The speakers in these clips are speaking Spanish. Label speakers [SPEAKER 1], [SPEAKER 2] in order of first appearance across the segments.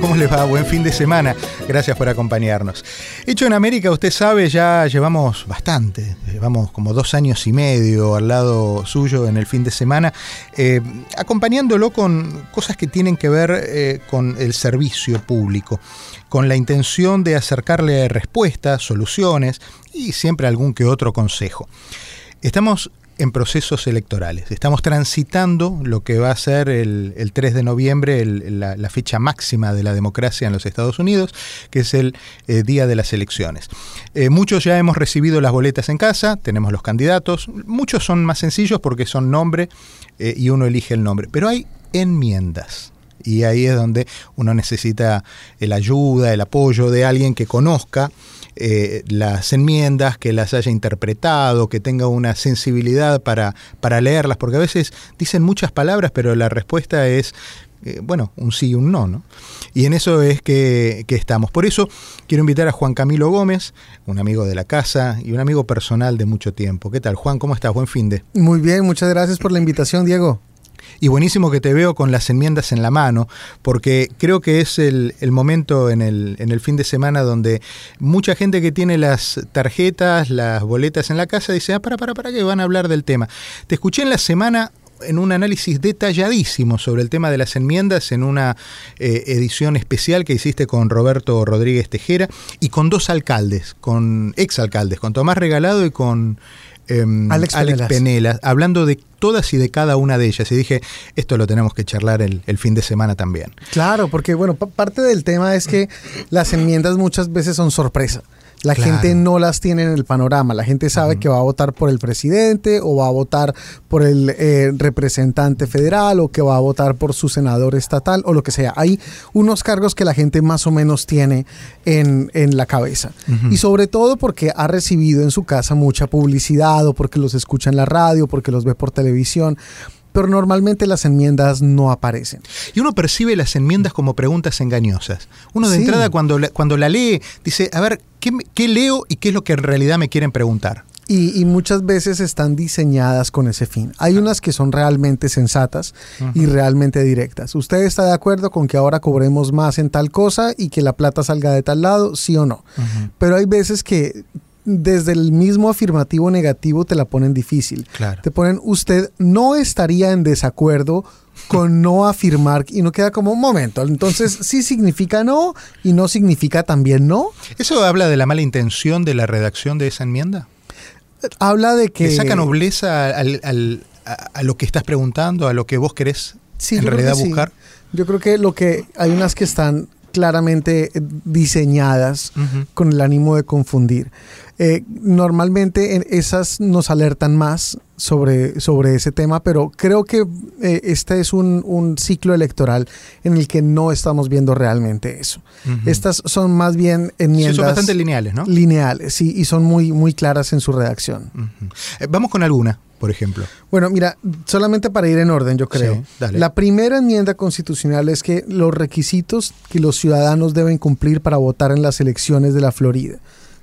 [SPEAKER 1] ¿Cómo les va? Buen fin de semana. Gracias por acompañarnos. Hecho en América, usted sabe, ya llevamos bastante, llevamos como dos años y medio al lado suyo en el fin de semana, eh, acompañándolo con cosas que tienen que ver eh, con el servicio público, con la intención de acercarle respuestas, soluciones y siempre algún que otro consejo. Estamos en procesos electorales. Estamos transitando lo que va a ser el, el 3 de noviembre, la, fecha máxima de la democracia en los Estados Unidos, que es el eh, día de las elecciones. Eh, muchos ya hemos recibido las boletas en casa, tenemos los candidatos, muchos son más sencillos porque son nombre eh, y uno elige el nombre, pero hay enmiendas. Y ahí es donde uno necesita la ayuda, el apoyo de alguien que conozca eh, las enmiendas, que las haya interpretado, que tenga una sensibilidad para, para leerlas, porque a veces dicen muchas palabras, pero la respuesta es, eh, bueno, un sí y un no, ¿no? Y en eso es que, que, estamos. Por eso quiero invitar a Juan Camilo Gómez, un amigo de la casa y un amigo personal de mucho tiempo. ¿Qué tal, Juan? ¿Cómo estás? Buen fin de.
[SPEAKER 2] Muy bien, muchas gracias por la invitación, Diego.
[SPEAKER 1] Y buenísimo que te veo con las enmiendas en la mano, porque creo que es el, el momento en el, en el, fin de semana donde mucha gente que tiene las tarjetas, las boletas en la casa, dice, ah, para, para, para, que van a hablar del tema. Te escuché en la semana en un análisis detalladísimo sobre el tema de las enmiendas en una eh, edición especial que hiciste con Roberto Rodríguez Tejera y con dos alcaldes, con exalcaldes, con Tomás Regalado y con eh, Alex, Alex Penela, hablando de todas y de cada una de ellas. Y dije, esto lo tenemos que charlar el, el fin de semana también.
[SPEAKER 2] Claro, porque bueno, parte del tema es que las enmiendas muchas veces son sorpresa. La claro. gente no las tiene en el panorama. La gente sabe uh -huh. que va a votar por el presidente o va a votar por el eh, representante federal o que va a votar por su senador estatal o lo que sea. Hay unos cargos que la gente más o menos tiene en, en la cabeza. Uh -huh. Y sobre todo porque ha recibido en su casa mucha publicidad o porque los escucha en la radio, porque los ve por televisión pero normalmente las enmiendas no aparecen.
[SPEAKER 1] Y uno percibe las enmiendas como preguntas engañosas. Uno de sí. entrada cuando la, cuando la lee dice, a ver, ¿qué, ¿qué, leo y qué es lo que en realidad me quieren preguntar?
[SPEAKER 2] Y, y, muchas veces están diseñadas con ese fin. Hay unas que son realmente sensatas uh -huh. y realmente directas. ¿Usted está de acuerdo con que ahora cobremos más en tal cosa y que la plata salga de tal lado? Sí o no. Uh -huh. Pero hay veces que desde el mismo afirmativo negativo te la ponen difícil.
[SPEAKER 1] Claro.
[SPEAKER 2] Te ponen, usted no estaría en desacuerdo con no afirmar y no queda como un momento. Entonces sí significa no y no significa también no.
[SPEAKER 1] ¿Eso habla de la mala intención de la redacción de esa enmienda?
[SPEAKER 2] Habla de que...
[SPEAKER 1] ¿Le saca nobleza al, al, a, a, lo que estás preguntando, a lo que vos querés sí, en realidad buscar?
[SPEAKER 2] Sí. Yo creo que lo que hay unas que están claramente diseñadas uh -huh. con el ánimo de confundir. Eh, normalmente esas nos alertan más sobre, sobre ese tema, pero creo que eh, este es un, un, ciclo electoral en el que no estamos viendo realmente eso. Uh -huh. Estas son más bien enmiendas...
[SPEAKER 1] Sí, son bastante lineales, ¿no?
[SPEAKER 2] Lineales, sí, y son muy, muy claras en su redacción.
[SPEAKER 1] Uh -huh. eh, vamos con alguna, por ejemplo.
[SPEAKER 2] Bueno, mira, solamente para ir en orden, yo creo.
[SPEAKER 1] Sí,
[SPEAKER 2] La primera enmienda constitucional es que los requisitos que los ciudadanos deben cumplir para votar en las elecciones de la Florida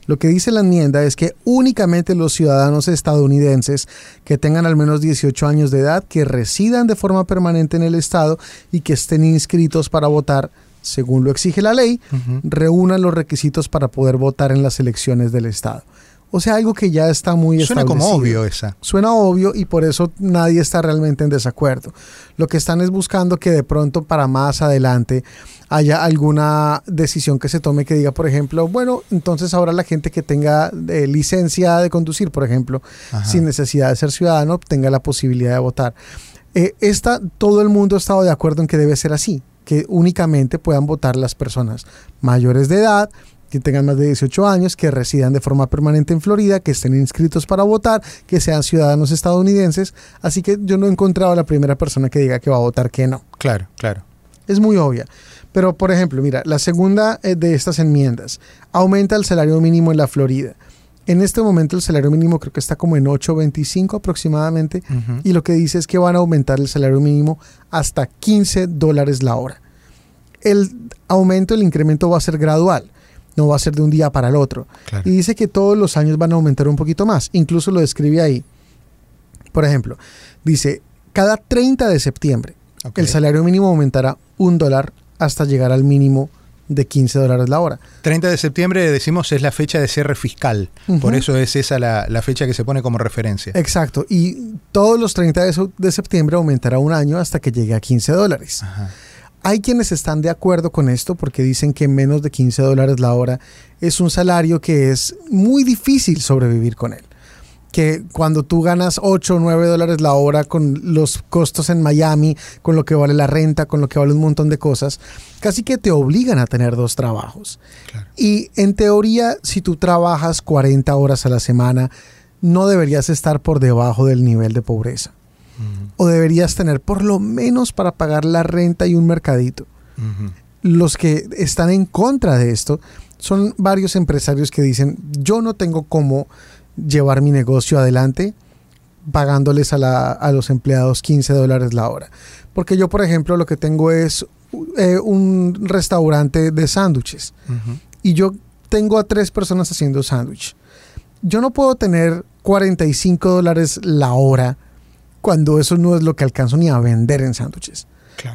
[SPEAKER 2] lo que dice la enmienda es que únicamente los ciudadanos estadounidenses que tengan al menos 18 años de edad, que residan de forma permanente en el estado y que estén inscritos para votar, según lo exige la ley, uh -huh. reúnan los requisitos para poder votar en las elecciones del estado. O sea, algo que ya está muy
[SPEAKER 1] Suena como obvio esa.
[SPEAKER 2] Suena obvio y por eso nadie está realmente en desacuerdo. Lo que están es buscando que de pronto para más adelante haya alguna decisión que se tome que diga, por ejemplo, bueno, entonces ahora la gente que tenga eh, licencia de conducir, por ejemplo, sin necesidad de ser ciudadano, tenga la posibilidad de votar. Eh, esta, todo el mundo ha estado de acuerdo en que debe ser así, que únicamente puedan votar las personas mayores de edad, que tengan más de 18 años, que residan de forma permanente en Florida, que estén inscritos para votar, que sean ciudadanos estadounidenses. Así que yo no he encontrado a la primera persona que diga que va a votar que no.
[SPEAKER 1] Claro, claro.
[SPEAKER 2] Es muy obvia. Pero, por ejemplo, mira, la segunda eh, de estas enmiendas aumenta el salario mínimo en la Florida. En este momento el salario mínimo creo que está como en 8.25 aproximadamente y lo que dice es que van a aumentar el salario mínimo hasta 15 dólares la hora. El aumento, el incremento va a ser gradual, no va a ser de un día para el otro. Y dice que todos los años van a aumentar un poquito más, incluso lo describe ahí. Por ejemplo, dice, cada 30 de septiembre el salario mínimo aumentará un dólar hasta llegar al mínimo de 15 dólares la hora.
[SPEAKER 1] 30 de septiembre, decimos, es la fecha de cierre fiscal. Por eso es esa la, fecha que se pone como referencia.
[SPEAKER 2] Exacto. Y todos los 30 de, septiembre aumentará un año hasta que llegue a 15 dólares. Hay quienes están de acuerdo con esto porque dicen que menos de 15 dólares la hora es un salario que es muy difícil sobrevivir con él que cuando tú ganas 8 o 9 dólares la hora con los costos en Miami, con lo que vale la renta, con lo que vale un montón de cosas, casi que te obligan a tener dos trabajos. Y en teoría, si tú trabajas 40 horas a la semana, no deberías estar por debajo del nivel de pobreza. O deberías tener por lo menos para pagar la renta y un mercadito. Los que están en contra de esto son varios empresarios que dicen, yo no tengo cómo llevar mi negocio adelante pagándoles a, los empleados 15 dólares la hora. Porque yo, por ejemplo, lo que tengo es eh, un restaurante de sándwiches y yo tengo a tres personas haciendo sándwich. Yo no puedo tener 45 dólares la hora cuando eso no es lo que alcanzo ni a vender en sándwiches.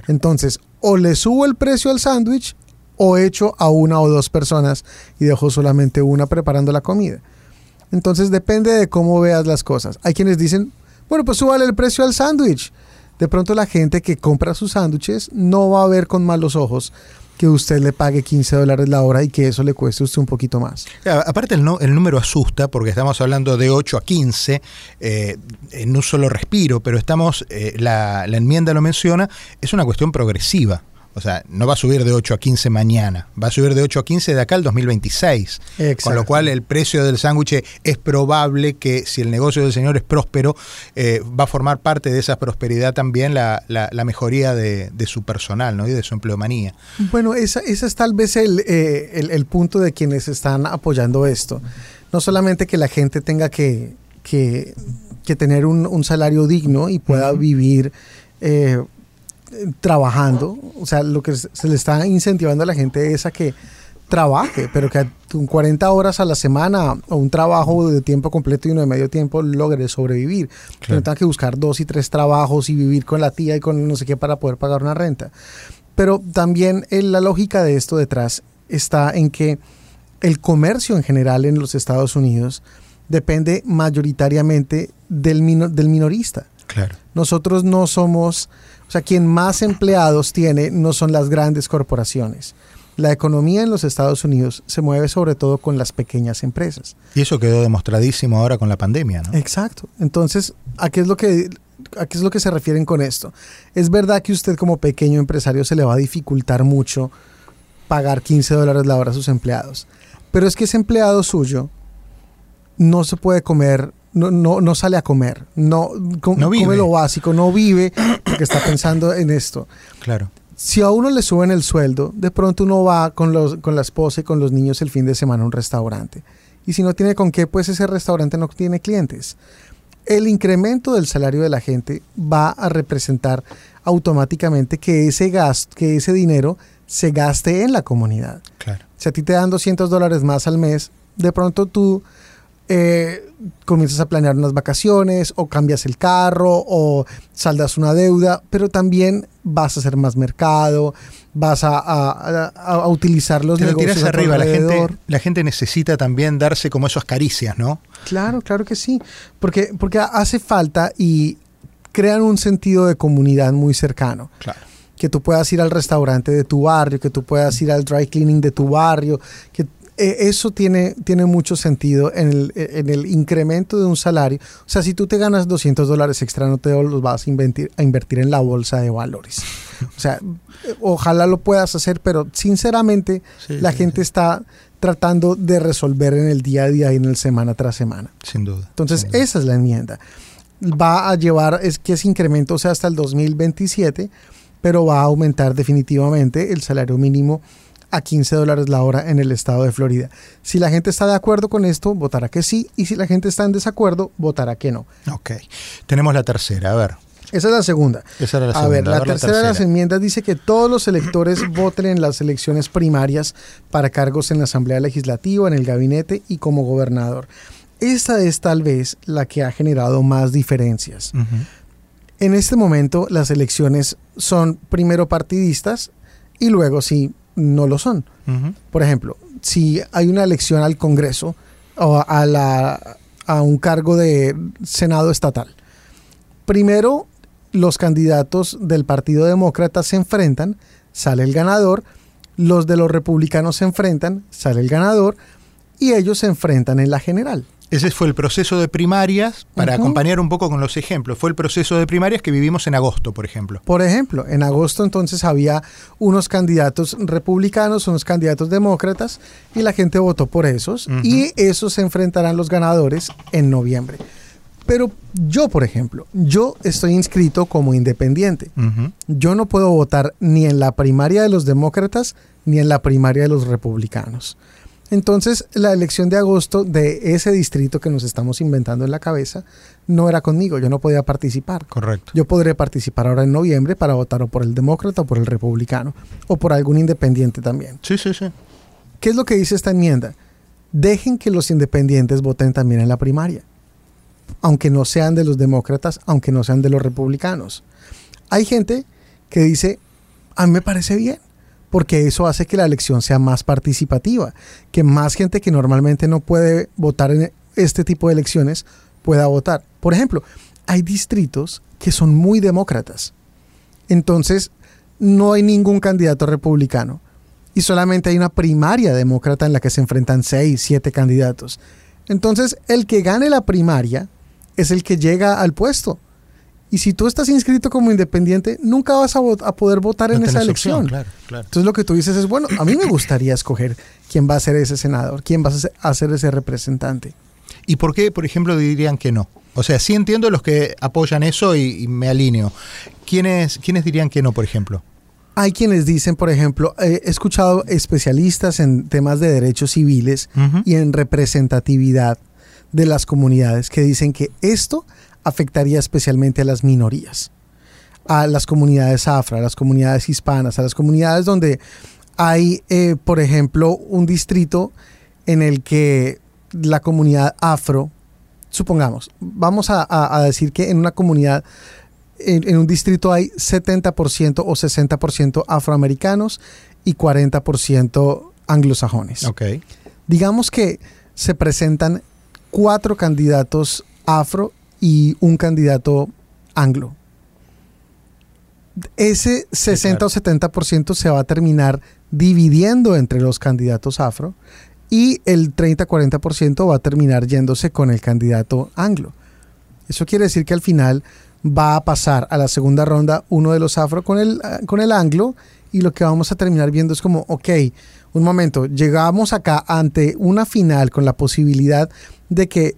[SPEAKER 2] Entonces, o le subo el precio al sándwich o echo a una o dos personas y dejo solamente una preparando la comida. Entonces depende de cómo veas las cosas. Hay quienes dicen, bueno, pues súbale el precio al sándwich. De pronto la gente que compra sus sándwiches no va a ver con malos ojos que usted le pague 15 dólares la hora y que eso le cueste a usted un poquito más.
[SPEAKER 1] Aparte el, el número asusta porque estamos hablando de 8 a 15 eh, en un solo respiro, pero estamos, eh, la, la enmienda lo menciona, es una cuestión progresiva. O sea, no va a subir de 8 a 15 mañana, va a subir de 8 a 15 de acá al 2026. Con lo cual el precio del sándwich es probable que si el negocio del señor es próspero, eh, va a formar parte de esa prosperidad también la, mejoría de, su personal ¿no? y de su empleomanía.
[SPEAKER 2] Bueno, ese es tal vez eh, el, punto de quienes están apoyando esto. No solamente que la gente tenga que, que, tener un, salario digno y pueda vivir eh, trabajando, o sea, lo que se le está incentivando a la gente es a que trabaje, pero que con 40 horas a la semana o un trabajo de tiempo completo y uno de medio tiempo logre sobrevivir. Que no tenga que buscar dos y tres trabajos y vivir con la tía y con no sé qué para poder pagar una renta. Pero también la lógica de esto detrás está en que el comercio en general en los Estados Unidos depende mayoritariamente del, del minorista.
[SPEAKER 1] Claro.
[SPEAKER 2] Nosotros no somos o sea, quien más empleados tiene no son las grandes corporaciones. La economía en los Estados Unidos se mueve sobre todo con las pequeñas empresas.
[SPEAKER 1] Y eso quedó demostradísimo ahora con la pandemia, ¿no?
[SPEAKER 2] Exacto. Entonces, ¿a qué es lo que ¿A qué es lo que se refieren con esto? Es verdad que usted como pequeño empresario se le va a dificultar mucho pagar 15 dólares la hora a sus empleados, pero es que ese empleado suyo no se puede comer no, no, no sale a comer, no, come lo básico, no vive porque está pensando en esto.
[SPEAKER 1] Claro.
[SPEAKER 2] Si a uno le suben el sueldo, de pronto uno va con, los, con la esposa y con los niños el fin de semana a un restaurante. Y si no tiene con qué, pues ese restaurante no tiene clientes. El incremento del salario de la gente va a representar automáticamente que ese gasto, que ese dinero se gaste en la comunidad.
[SPEAKER 1] Claro.
[SPEAKER 2] Si a ti te dan 200 dólares más al mes, de pronto tú eh, comienzas a planear unas vacaciones o cambias el carro o saldas una deuda, pero también vas a hacer más mercado, vas a, utilizar los negocios
[SPEAKER 1] arriba. La gente, la gente necesita también darse como esas caricias, ¿no?
[SPEAKER 2] Claro, claro que sí, porque, porque hace falta y crean un sentido de comunidad muy cercano.
[SPEAKER 1] Claro.
[SPEAKER 2] que tú puedas ir al restaurante de tu barrio, que tú puedas ir al dry cleaning de tu barrio, que eso tiene, tiene mucho sentido en el, en el, incremento de un salario. O sea, si tú te ganas 200 dólares extra, no te los vas a invertir, a invertir en la bolsa de valores. O sea, ojalá lo puedas hacer, pero sinceramente sí, la sí, gente sí. está tratando de resolver en el día a día y en el semana tras semana.
[SPEAKER 1] Sin duda.
[SPEAKER 2] Entonces,
[SPEAKER 1] sin duda.
[SPEAKER 2] esa es la enmienda. Va a llevar, es que ese incremento sea hasta el 2027, pero va a aumentar definitivamente el salario mínimo a 15 dólares la hora en el estado de Florida. Si la gente está de acuerdo con esto, votará que sí, y si la gente está en desacuerdo, votará que no.
[SPEAKER 1] Ok. Tenemos la tercera, a ver.
[SPEAKER 2] Esa es la segunda.
[SPEAKER 1] Esa era la
[SPEAKER 2] a
[SPEAKER 1] segunda.
[SPEAKER 2] ver, la,
[SPEAKER 1] A ver, la
[SPEAKER 2] tercera de las enmiendas dice que todos los electores voten en las elecciones primarias para cargos en la Asamblea Legislativa, en el gabinete y como gobernador. Esta es tal vez la que ha generado más diferencias. En este momento las elecciones son primero partidistas y luego sí no lo son. Por ejemplo, si hay una elección al Congreso o a, la, a un cargo de Senado estatal, primero los candidatos del Partido Demócrata se enfrentan, sale el ganador, los de los republicanos se enfrentan, sale el ganador y ellos se enfrentan en la general.
[SPEAKER 1] Ese fue el proceso de primarias, para acompañar un poco con los ejemplos. Fue el proceso de primarias que vivimos en agosto, por ejemplo.
[SPEAKER 2] Por ejemplo, en agosto entonces había unos candidatos republicanos, unos candidatos demócratas, y la gente votó por esos, y esos se enfrentarán los ganadores en noviembre. Pero yo, por ejemplo, yo estoy inscrito como independiente. Yo no puedo votar ni en la primaria de los demócratas ni en la primaria de los republicanos. Entonces, la elección de agosto de ese distrito que nos estamos inventando en la cabeza no era conmigo, yo no podía participar.
[SPEAKER 1] Correcto.
[SPEAKER 2] Yo podré participar ahora en noviembre para votar o por el demócrata o por el republicano o por algún independiente también.
[SPEAKER 1] Sí, sí, sí.
[SPEAKER 2] ¿Qué es lo que dice esta enmienda? Dejen que los independientes voten también en la primaria, aunque no sean de los demócratas, aunque no sean de los republicanos. Hay gente que dice, a mí me parece bien, porque eso hace que la elección sea más participativa, que más gente que normalmente no puede votar en este tipo de elecciones pueda votar. Por ejemplo, hay distritos que son muy demócratas. Entonces, no hay ningún candidato republicano y solamente hay una primaria demócrata en la que se enfrentan seis, siete candidatos. Entonces, el que gane la primaria es el que llega al puesto. Y si tú estás inscrito como independiente, nunca vas a, poder votar en esa elección.
[SPEAKER 1] opción, claro, claro.
[SPEAKER 2] Entonces lo que tú dices es, bueno, a mí me gustaría escoger quién va a ser ese senador, quién va a ser- ese representante.
[SPEAKER 1] ¿Y por qué, por ejemplo, dirían que no? O sea, sí entiendo los que apoyan eso y, y me alineo. ¿Quiénes, ¿Quiénes dirían que no, por ejemplo?
[SPEAKER 2] Hay quienes dicen, por ejemplo, eh, he escuchado especialistas en temas de derechos civiles y en representatividad de las comunidades que dicen que esto afectaría especialmente a las minorías, a las comunidades afro, a las comunidades hispanas, a las comunidades donde hay, eh, por ejemplo, un distrito en el que la comunidad afro, supongamos, vamos a, a- a decir que en una comunidad, en, en un distrito hay 70% o 60% afroamericanos y 40% anglosajones
[SPEAKER 1] Ok.
[SPEAKER 2] digamos que se presentan cuatro candidatos afro y un candidato anglo. Ese 60
[SPEAKER 1] claro.
[SPEAKER 2] o 70% se va a terminar dividiendo entre los candidatos afro y el 30-40% va a terminar yéndose con el candidato anglo. Eso quiere decir que al final va a pasar a la segunda ronda uno de los afro con el, ah, con el anglo y lo que vamos a terminar viendo es como, ok, un momento, llegamos acá ante una final con la posibilidad de que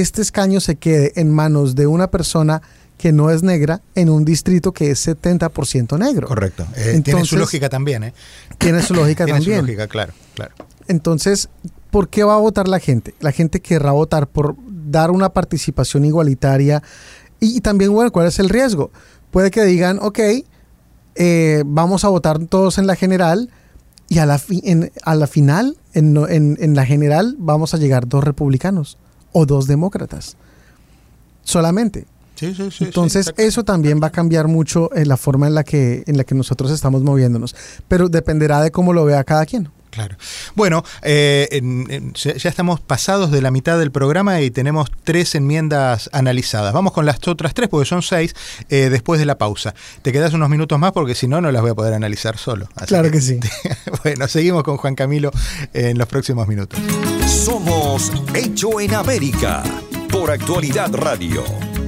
[SPEAKER 2] este escaño se quede en manos de una persona que no es negra en un distrito que es 70% negro.
[SPEAKER 1] Correcto. Eh, tiene
[SPEAKER 2] Entonces-
[SPEAKER 1] su lógica también, ¿eh?
[SPEAKER 2] Tiene su lógica
[SPEAKER 1] Tiene
[SPEAKER 2] también.
[SPEAKER 1] su lógica, claro, claro.
[SPEAKER 2] Entonces, ¿por qué va a votar la gente? La gente querrá votar por dar una participación igualitaria y, y también, bueno, ¿cuál es el riesgo? Puede que digan, ok, eh, vamos a votar todos en la general y a la, fi- en, a la final, en, en- en la general, vamos a llegar dos republicanos o dos demócratas. Solamente. Sí, sí, sí, Entonces, eso también va a cambiar mucho en la forma en la, que, en la que nosotros estamos moviéndonos, pero dependerá de cómo lo vea cada quien.
[SPEAKER 1] Claro. Bueno, eh, ya estamos pasados de la mitad del programa y tenemos tres enmiendas analizadas. Vamos con las otras tres, porque son seis, eh, después de la pausa. Te quedas unos minutos más porque si no, no las voy a poder analizar solo.
[SPEAKER 2] claro que, sí.
[SPEAKER 1] bueno, seguimos con Juan Camilo en los próximos minutos.
[SPEAKER 3] Somos Hecho en América por Actualidad Radio.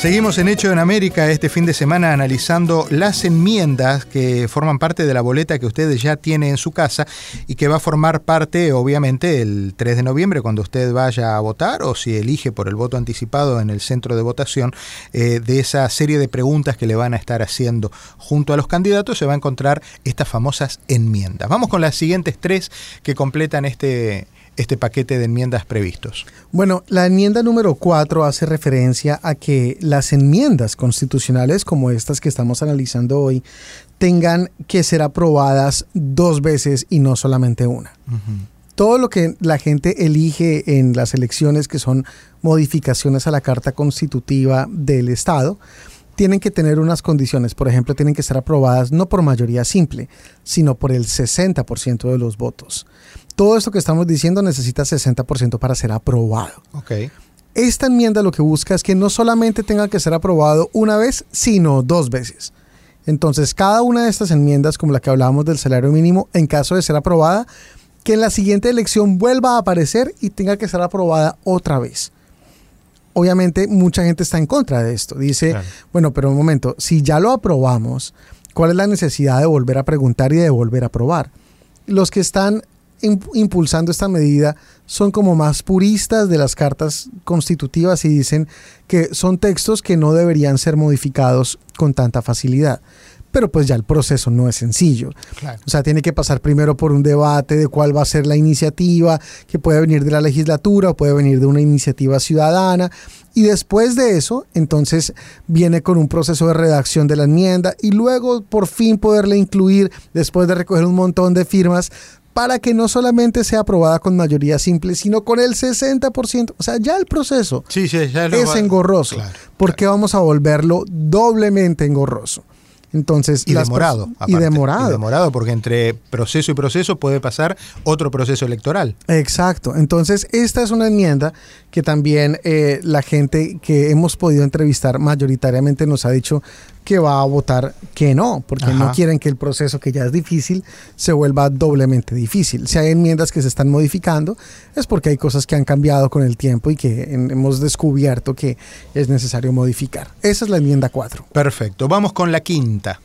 [SPEAKER 1] Seguimos en Hecho en América este fin de semana analizando las enmiendas que forman parte de la boleta que ustedes ya tiene en su casa y que va a formar parte, obviamente, el 3 de noviembre cuando usted vaya a votar o si elige por el voto anticipado en el centro de votación eh, de esa serie de preguntas que le van a estar haciendo junto a los candidatos se va a encontrar estas famosas enmiendas. Vamos con las siguientes tres que completan este, este paquete de enmiendas previstos?
[SPEAKER 2] Bueno, la enmienda número 4 hace referencia a que las enmiendas constitucionales como estas que estamos analizando hoy tengan que ser aprobadas dos veces y no solamente una. Todo lo que la gente elige en las elecciones, que son modificaciones a la Carta Constitutiva del Estado, tienen que tener unas condiciones. Por ejemplo, tienen que ser aprobadas no por mayoría simple, sino por el 60% de los votos todo esto que estamos diciendo necesita 60% para ser aprobado.
[SPEAKER 1] Okay.
[SPEAKER 2] Esta enmienda lo que busca es que no solamente tenga que ser aprobado una vez, sino dos veces. Entonces, cada una de estas enmiendas, como la que hablábamos del salario mínimo, en caso de ser aprobada, que en la siguiente elección vuelva a aparecer y tenga que ser aprobada otra vez. Obviamente, mucha gente está en contra de esto. Dice, bueno, pero un momento, si ya lo aprobamos, ¿cuál es la necesidad de volver a preguntar y de volver a aprobar? Los que están impulsando esta medida son como más puristas de las cartas constitutivas y dicen que son textos que no deberían ser modificados con tanta facilidad. Pero pues ya el proceso no es sencillo. O sea, tiene que pasar primero por un debate de cuál va a ser la iniciativa, que puede venir de la legislatura o puede venir de una iniciativa ciudadana. Y después de eso, entonces viene con un proceso de redacción de la enmienda y luego por fin poderle incluir, después de recoger un montón de firmas, para que no solamente sea aprobada con mayoría simple, sino con el 60%. O sea, ya el proceso es engorroso. ¿Por qué vamos a volverlo doblemente engorroso? Entonces,
[SPEAKER 1] y demorado.
[SPEAKER 2] y demorado.
[SPEAKER 1] Y demorado, porque entre proceso y proceso puede pasar otro proceso electoral.
[SPEAKER 2] Exacto. Entonces, esta es una enmienda que también eh, la gente que hemos podido entrevistar mayoritariamente nos ha dicho que va a votar que no, porque no quieren que el proceso que ya es difícil se vuelva doblemente difícil. Si hay enmiendas que se están modificando, es porque hay cosas que han cambiado con el tiempo y que hemos descubierto que es necesario modificar. Esa es la enmienda 4.
[SPEAKER 1] Perfecto, vamos con la quinta.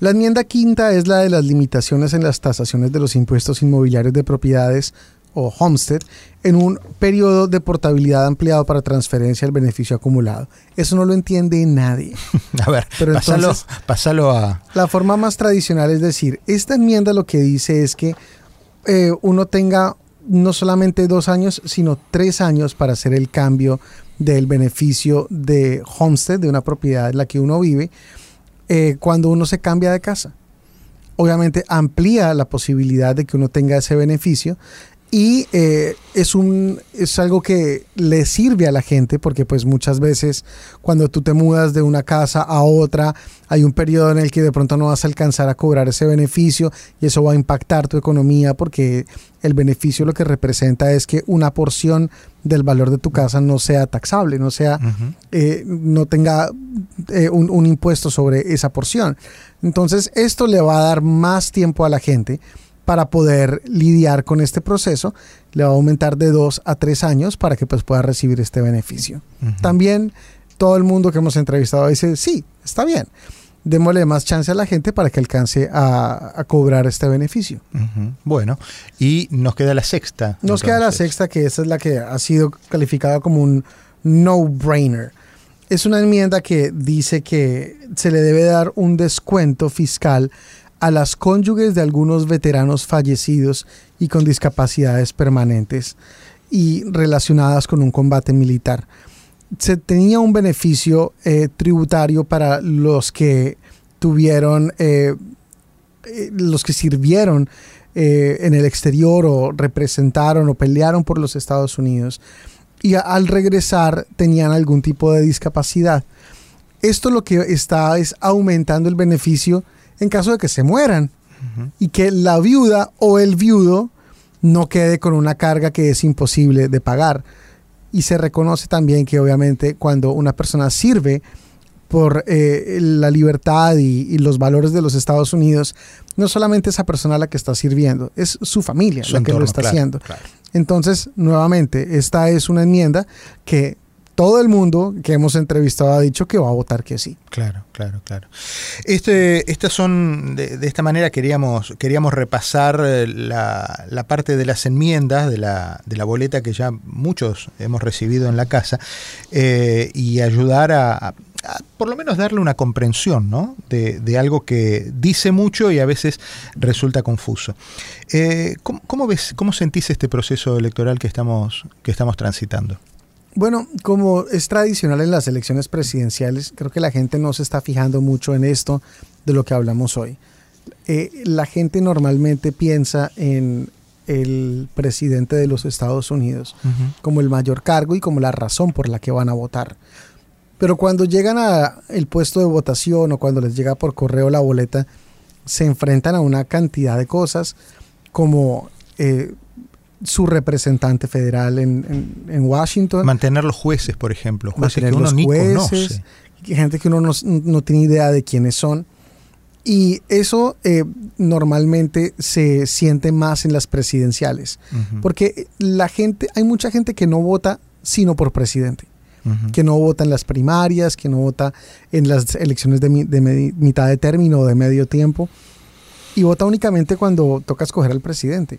[SPEAKER 2] La enmienda quinta es la de las limitaciones en las tasaciones de los impuestos inmobiliarios de propiedades o homestead en un periodo de portabilidad ampliado para transferencia del beneficio acumulado. Eso no lo entiende nadie.
[SPEAKER 1] A ver, Pero pásalo, a...
[SPEAKER 2] La forma más tradicional es decir, esta enmienda lo que dice es que eh, uno tenga no solamente dos años, sino tres años para hacer el cambio del beneficio de homestead, de una propiedad en la que uno vive, eh, cuando uno se cambia de casa obviamente amplía la posibilidad de que uno tenga ese beneficio y eh, es, un, es algo que le sirve a la gente porque pues muchas veces cuando tú te mudas de una casa a otra hay un periodo en el que de pronto no vas a alcanzar a cobrar ese beneficio y eso va a impactar tu economía porque el beneficio lo que representa es que una porción del valor de tu casa no sea taxable, no sea, eh, no tenga eh, un, un impuesto sobre esa porción. Entonces esto le va a dar más tiempo a la gente para poder lidiar con este proceso, le va a aumentar de dos a tres años para que pues, pueda recibir este beneficio. También todo el mundo que hemos entrevistado dice, sí, está bien, démosle más chance a la gente para que alcance a, cobrar este beneficio.
[SPEAKER 1] Bueno, y nos queda la sexta.
[SPEAKER 2] Nos queda la sexta, que esa es la que ha sido calificada como un no-brainer. Es una enmienda que dice que se le debe dar un descuento fiscal a las cónyuges de algunos veteranos fallecidos y con discapacidades permanentes y relacionadas con un combate militar. Se tenía un beneficio eh, tributario para los que tuvieron, eh, eh, los que sirvieron en el exterior o representaron o pelearon por los Estados Unidos y al regresar tenían algún tipo de discapacidad. Esto lo que está es aumentando el beneficio en caso de que se mueran y que la viuda o el viudo no quede con una carga que es imposible de pagar. Y se reconoce también que obviamente cuando una persona sirve por eh, la libertad y, los valores de los Estados Unidos, no solamente esa persona la que está sirviendo, es su familia la que lo está haciendo. Entonces, nuevamente, esta es una enmienda que todo el mundo que hemos entrevistado ha dicho que va a votar que sí.
[SPEAKER 1] Claro, claro, claro. Este, estas son, de, esta manera queríamos, queríamos repasar eh, la, parte de las enmiendas de la, de la, boleta que ya muchos hemos recibido en la casa eh, y ayudar a, por lo menos darle una comprensión ¿no? de, algo que dice mucho y a veces resulta confuso. Eh, ¿cómo, ves, cómo sentís este proceso electoral que estamos, que estamos transitando?
[SPEAKER 2] Bueno, como es tradicional en las elecciones presidenciales, creo que la gente no se está fijando mucho en esto de lo que hablamos hoy. Eh, la gente normalmente piensa en el presidente de los Estados Unidos como el mayor cargo y como la razón por la que van a votar. Pero cuando llegan al puesto de votación o cuando les llega por correo la boleta, se enfrentan a una cantidad de cosas como eh, su representante federal en, Washington.
[SPEAKER 1] Mantener los jueces, por ejemplo.
[SPEAKER 2] Jueces que uno los jueces, gente que uno no, tiene idea de quiénes son. Y eso eh, normalmente se siente más en las presidenciales. Porque la gente, hay mucha gente que no vota sino por presidente. Que no vota en las primarias, que no vota en las elecciones de, de mitad de término o de medio tiempo. Y vota únicamente cuando toca escoger al presidente.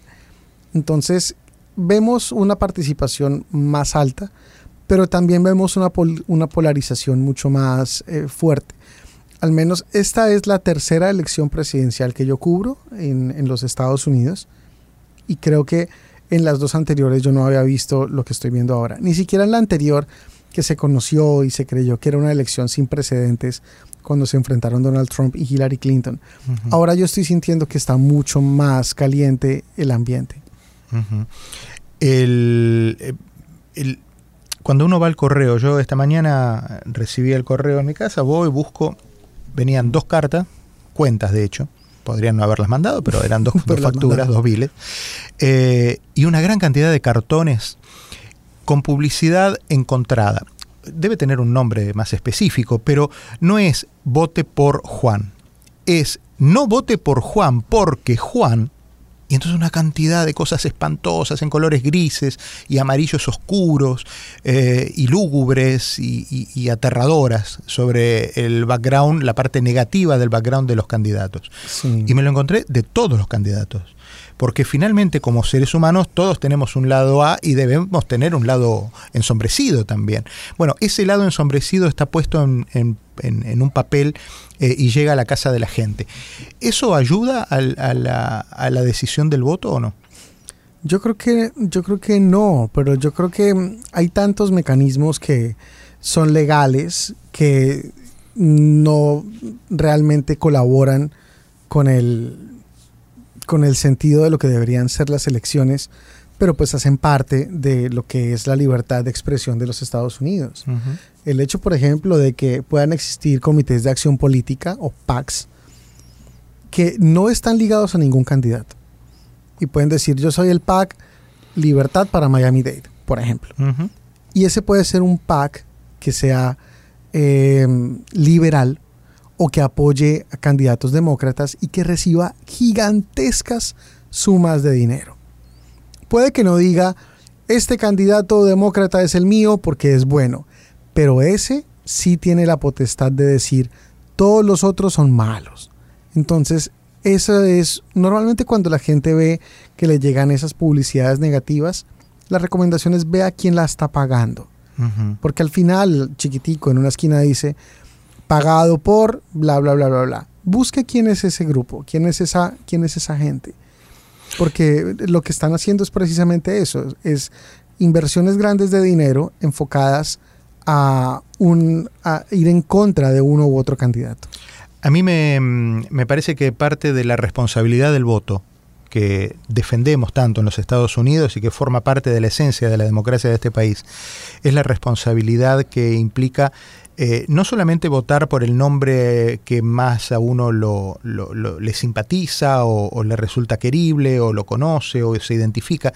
[SPEAKER 2] Entonces, vemos una participación más alta, pero también vemos una, una polarización mucho más eh, fuerte. Al menos esta es la tercera elección presidencial que yo cubro en, en los Estados Unidos y creo que en las dos anteriores yo no había visto lo que estoy viendo ahora. Ni siquiera en la anterior que se conoció y se creyó que era una elección sin precedentes cuando se enfrentaron Donald Trump y Hillary Clinton. Ahora yo estoy sintiendo que está mucho más caliente el ambiente
[SPEAKER 1] el, cuando uno va al correo, yo esta mañana recibí el correo en mi casa, voy, busco, venían dos cartas, cuentas de hecho, podrían no haberlas mandado, pero eran dos, facturas, dos biles, eh, y una gran cantidad de cartones con publicidad encontrada. Debe tener un nombre más específico, pero no es vote por Juan, es no vote por Juan porque Juan y entonces una cantidad de cosas espantosas en colores grises y amarillos oscuros eh, y lúgubres y, aterradoras sobre el background, la parte negativa del background de los candidatos. Y me lo encontré de todos los candidatos porque finalmente como seres humanos todos tenemos un lado A y debemos tener un lado ensombrecido también. Bueno, ese lado ensombrecido está puesto en, un papel eh, y llega a la casa de la gente. ¿Eso ayuda a, la, decisión del voto o no?
[SPEAKER 2] Yo creo que, yo creo que no, pero yo creo que hay tantos mecanismos que son legales que no realmente colaboran con el con el sentido de lo que deberían ser las elecciones, pero pues hacen parte de lo que es la libertad de expresión de los Estados Unidos. El hecho, por ejemplo, de que puedan existir comités de acción política o PACs que no están ligados a ningún candidato y pueden decir yo soy el PAC Libertad para Miami Dade, por ejemplo. Y ese puede ser un PAC que sea eh, liberal o que apoye a candidatos demócratas y que reciba gigantescas sumas de dinero. Puede que no diga, este candidato demócrata es el mío porque es bueno, pero ese sí tiene la potestad de decir, todos los otros son malos. Entonces, eso es normalmente cuando la gente ve que le llegan esas publicidades negativas, la recomendación es ve a quién la está pagando. Porque al final, chiquitico, en una esquina dice, pagado por bla, bla, bla, bla, bla. busque quién es ese grupo, quién es esa, quién es esa gente. Porque lo que están haciendo es precisamente eso, es inversiones grandes de dinero enfocadas a, un, a ir en contra de uno u otro candidato.
[SPEAKER 1] A mí me, me parece que parte de la responsabilidad del voto que defendemos tanto en los Estados Unidos y que forma parte de la esencia de la democracia de este país, es la responsabilidad que implica eh, no solamente votar por el nombre que más a uno lo, le simpatiza o, le resulta querible o lo conoce o se identifica.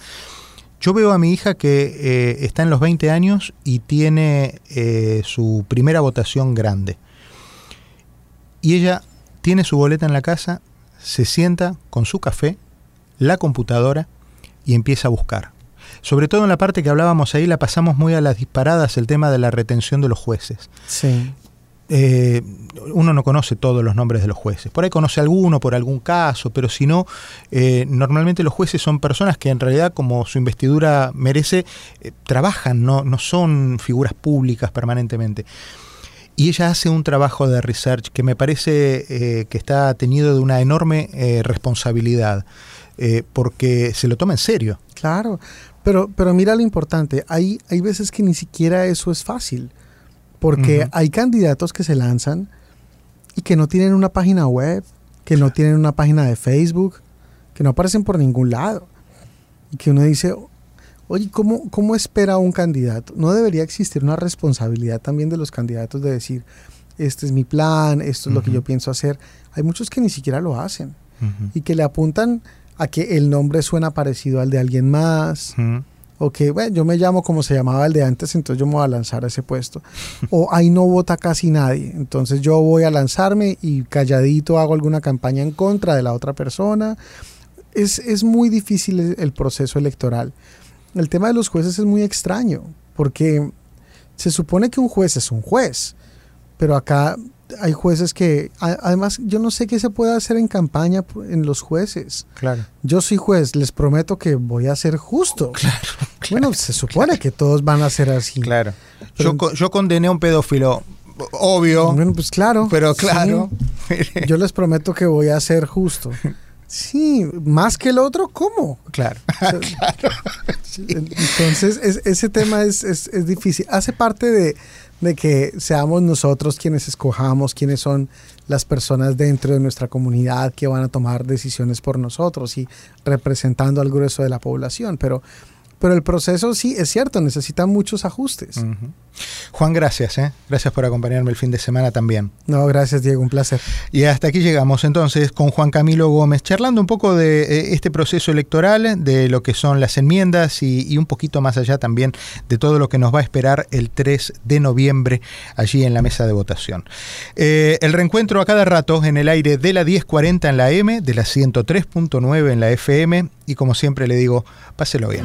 [SPEAKER 1] Yo veo a mi hija que eh, está en los 20 años y tiene eh, su primera votación grande. Y ella tiene su boleta en la casa, se sienta con su café, la computadora y empieza a buscar. Sobre todo en la parte que hablábamos ahí, la pasamos muy a las disparadas, el tema de la retención de los jueces.
[SPEAKER 2] Sí.
[SPEAKER 1] Eh, uno no conoce todos los nombres de los jueces. Por ahí conoce alguno por algún caso, pero si no, eh, normalmente los jueces son personas que en realidad, como su investidura merece, eh, trabajan, no, no son figuras públicas permanentemente. Y ella hace un trabajo de research que me parece que está tenido de una enorme responsabilidad, porque se lo toma en serio.
[SPEAKER 2] Claro, pero, pero mira lo importante, hay, hay veces que ni siquiera eso es fácil, porque hay candidatos que se lanzan y que no tienen una página web, que no tienen una página de Facebook, que no aparecen por ningún lado. Y que uno dice, oye, ¿cómo, cómo espera un candidato? ¿No debería existir una responsabilidad también de los candidatos de decir, este es mi plan, esto es lo que yo pienso hacer? Hay muchos que ni siquiera lo hacen y que le apuntan a que el nombre suena parecido al de alguien más. O que, bueno, yo me llamo como se llamaba el de antes, entonces yo me voy a lanzar a ese puesto. o ahí no vota casi nadie, entonces yo voy a lanzarme y calladito hago alguna campaña en contra de la otra persona. Es, es muy difícil el proceso electoral. El tema de los jueces es muy extraño, porque se supone que un juez es un juez, pero acá hay jueces que, además, yo no sé qué se puede hacer en campaña en los jueces.
[SPEAKER 1] Claro.
[SPEAKER 2] Yo soy juez, les prometo que voy a ser justo.
[SPEAKER 1] Claro.
[SPEAKER 2] bueno, se supone que todos van a ser así.
[SPEAKER 1] Claro. yo, yo condené a un pedófilo, obvio.
[SPEAKER 2] Bueno, pues claro.
[SPEAKER 1] Pero claro.
[SPEAKER 2] yo les prometo que voy a ser justo. Sí, más que el otro, ¿cómo?
[SPEAKER 1] Claro.
[SPEAKER 2] Entonces, ese tema es, es difícil. Hace parte de de que seamos nosotros quienes escojamos quiénes son las personas dentro de nuestra comunidad que van a tomar decisiones por nosotros y representando al grueso de la población. Pero pero el proceso sí es cierto, necesita muchos ajustes.
[SPEAKER 1] Juan, gracias, ¿eh? gracias por acompañarme el fin de semana también.
[SPEAKER 2] No, gracias Diego, un placer.
[SPEAKER 1] Y hasta aquí llegamos entonces con Juan Camilo Gómez, charlando un poco de eh, este proceso electoral, de lo que son las enmiendas y, un poquito más allá también de todo lo que nos va a esperar el 3 de noviembre allí en la mesa de votación. Eh, el reencuentro a cada rato en el aire de la 1040 en la M, de la 103.9 en la FM y como siempre le digo, páselo bien.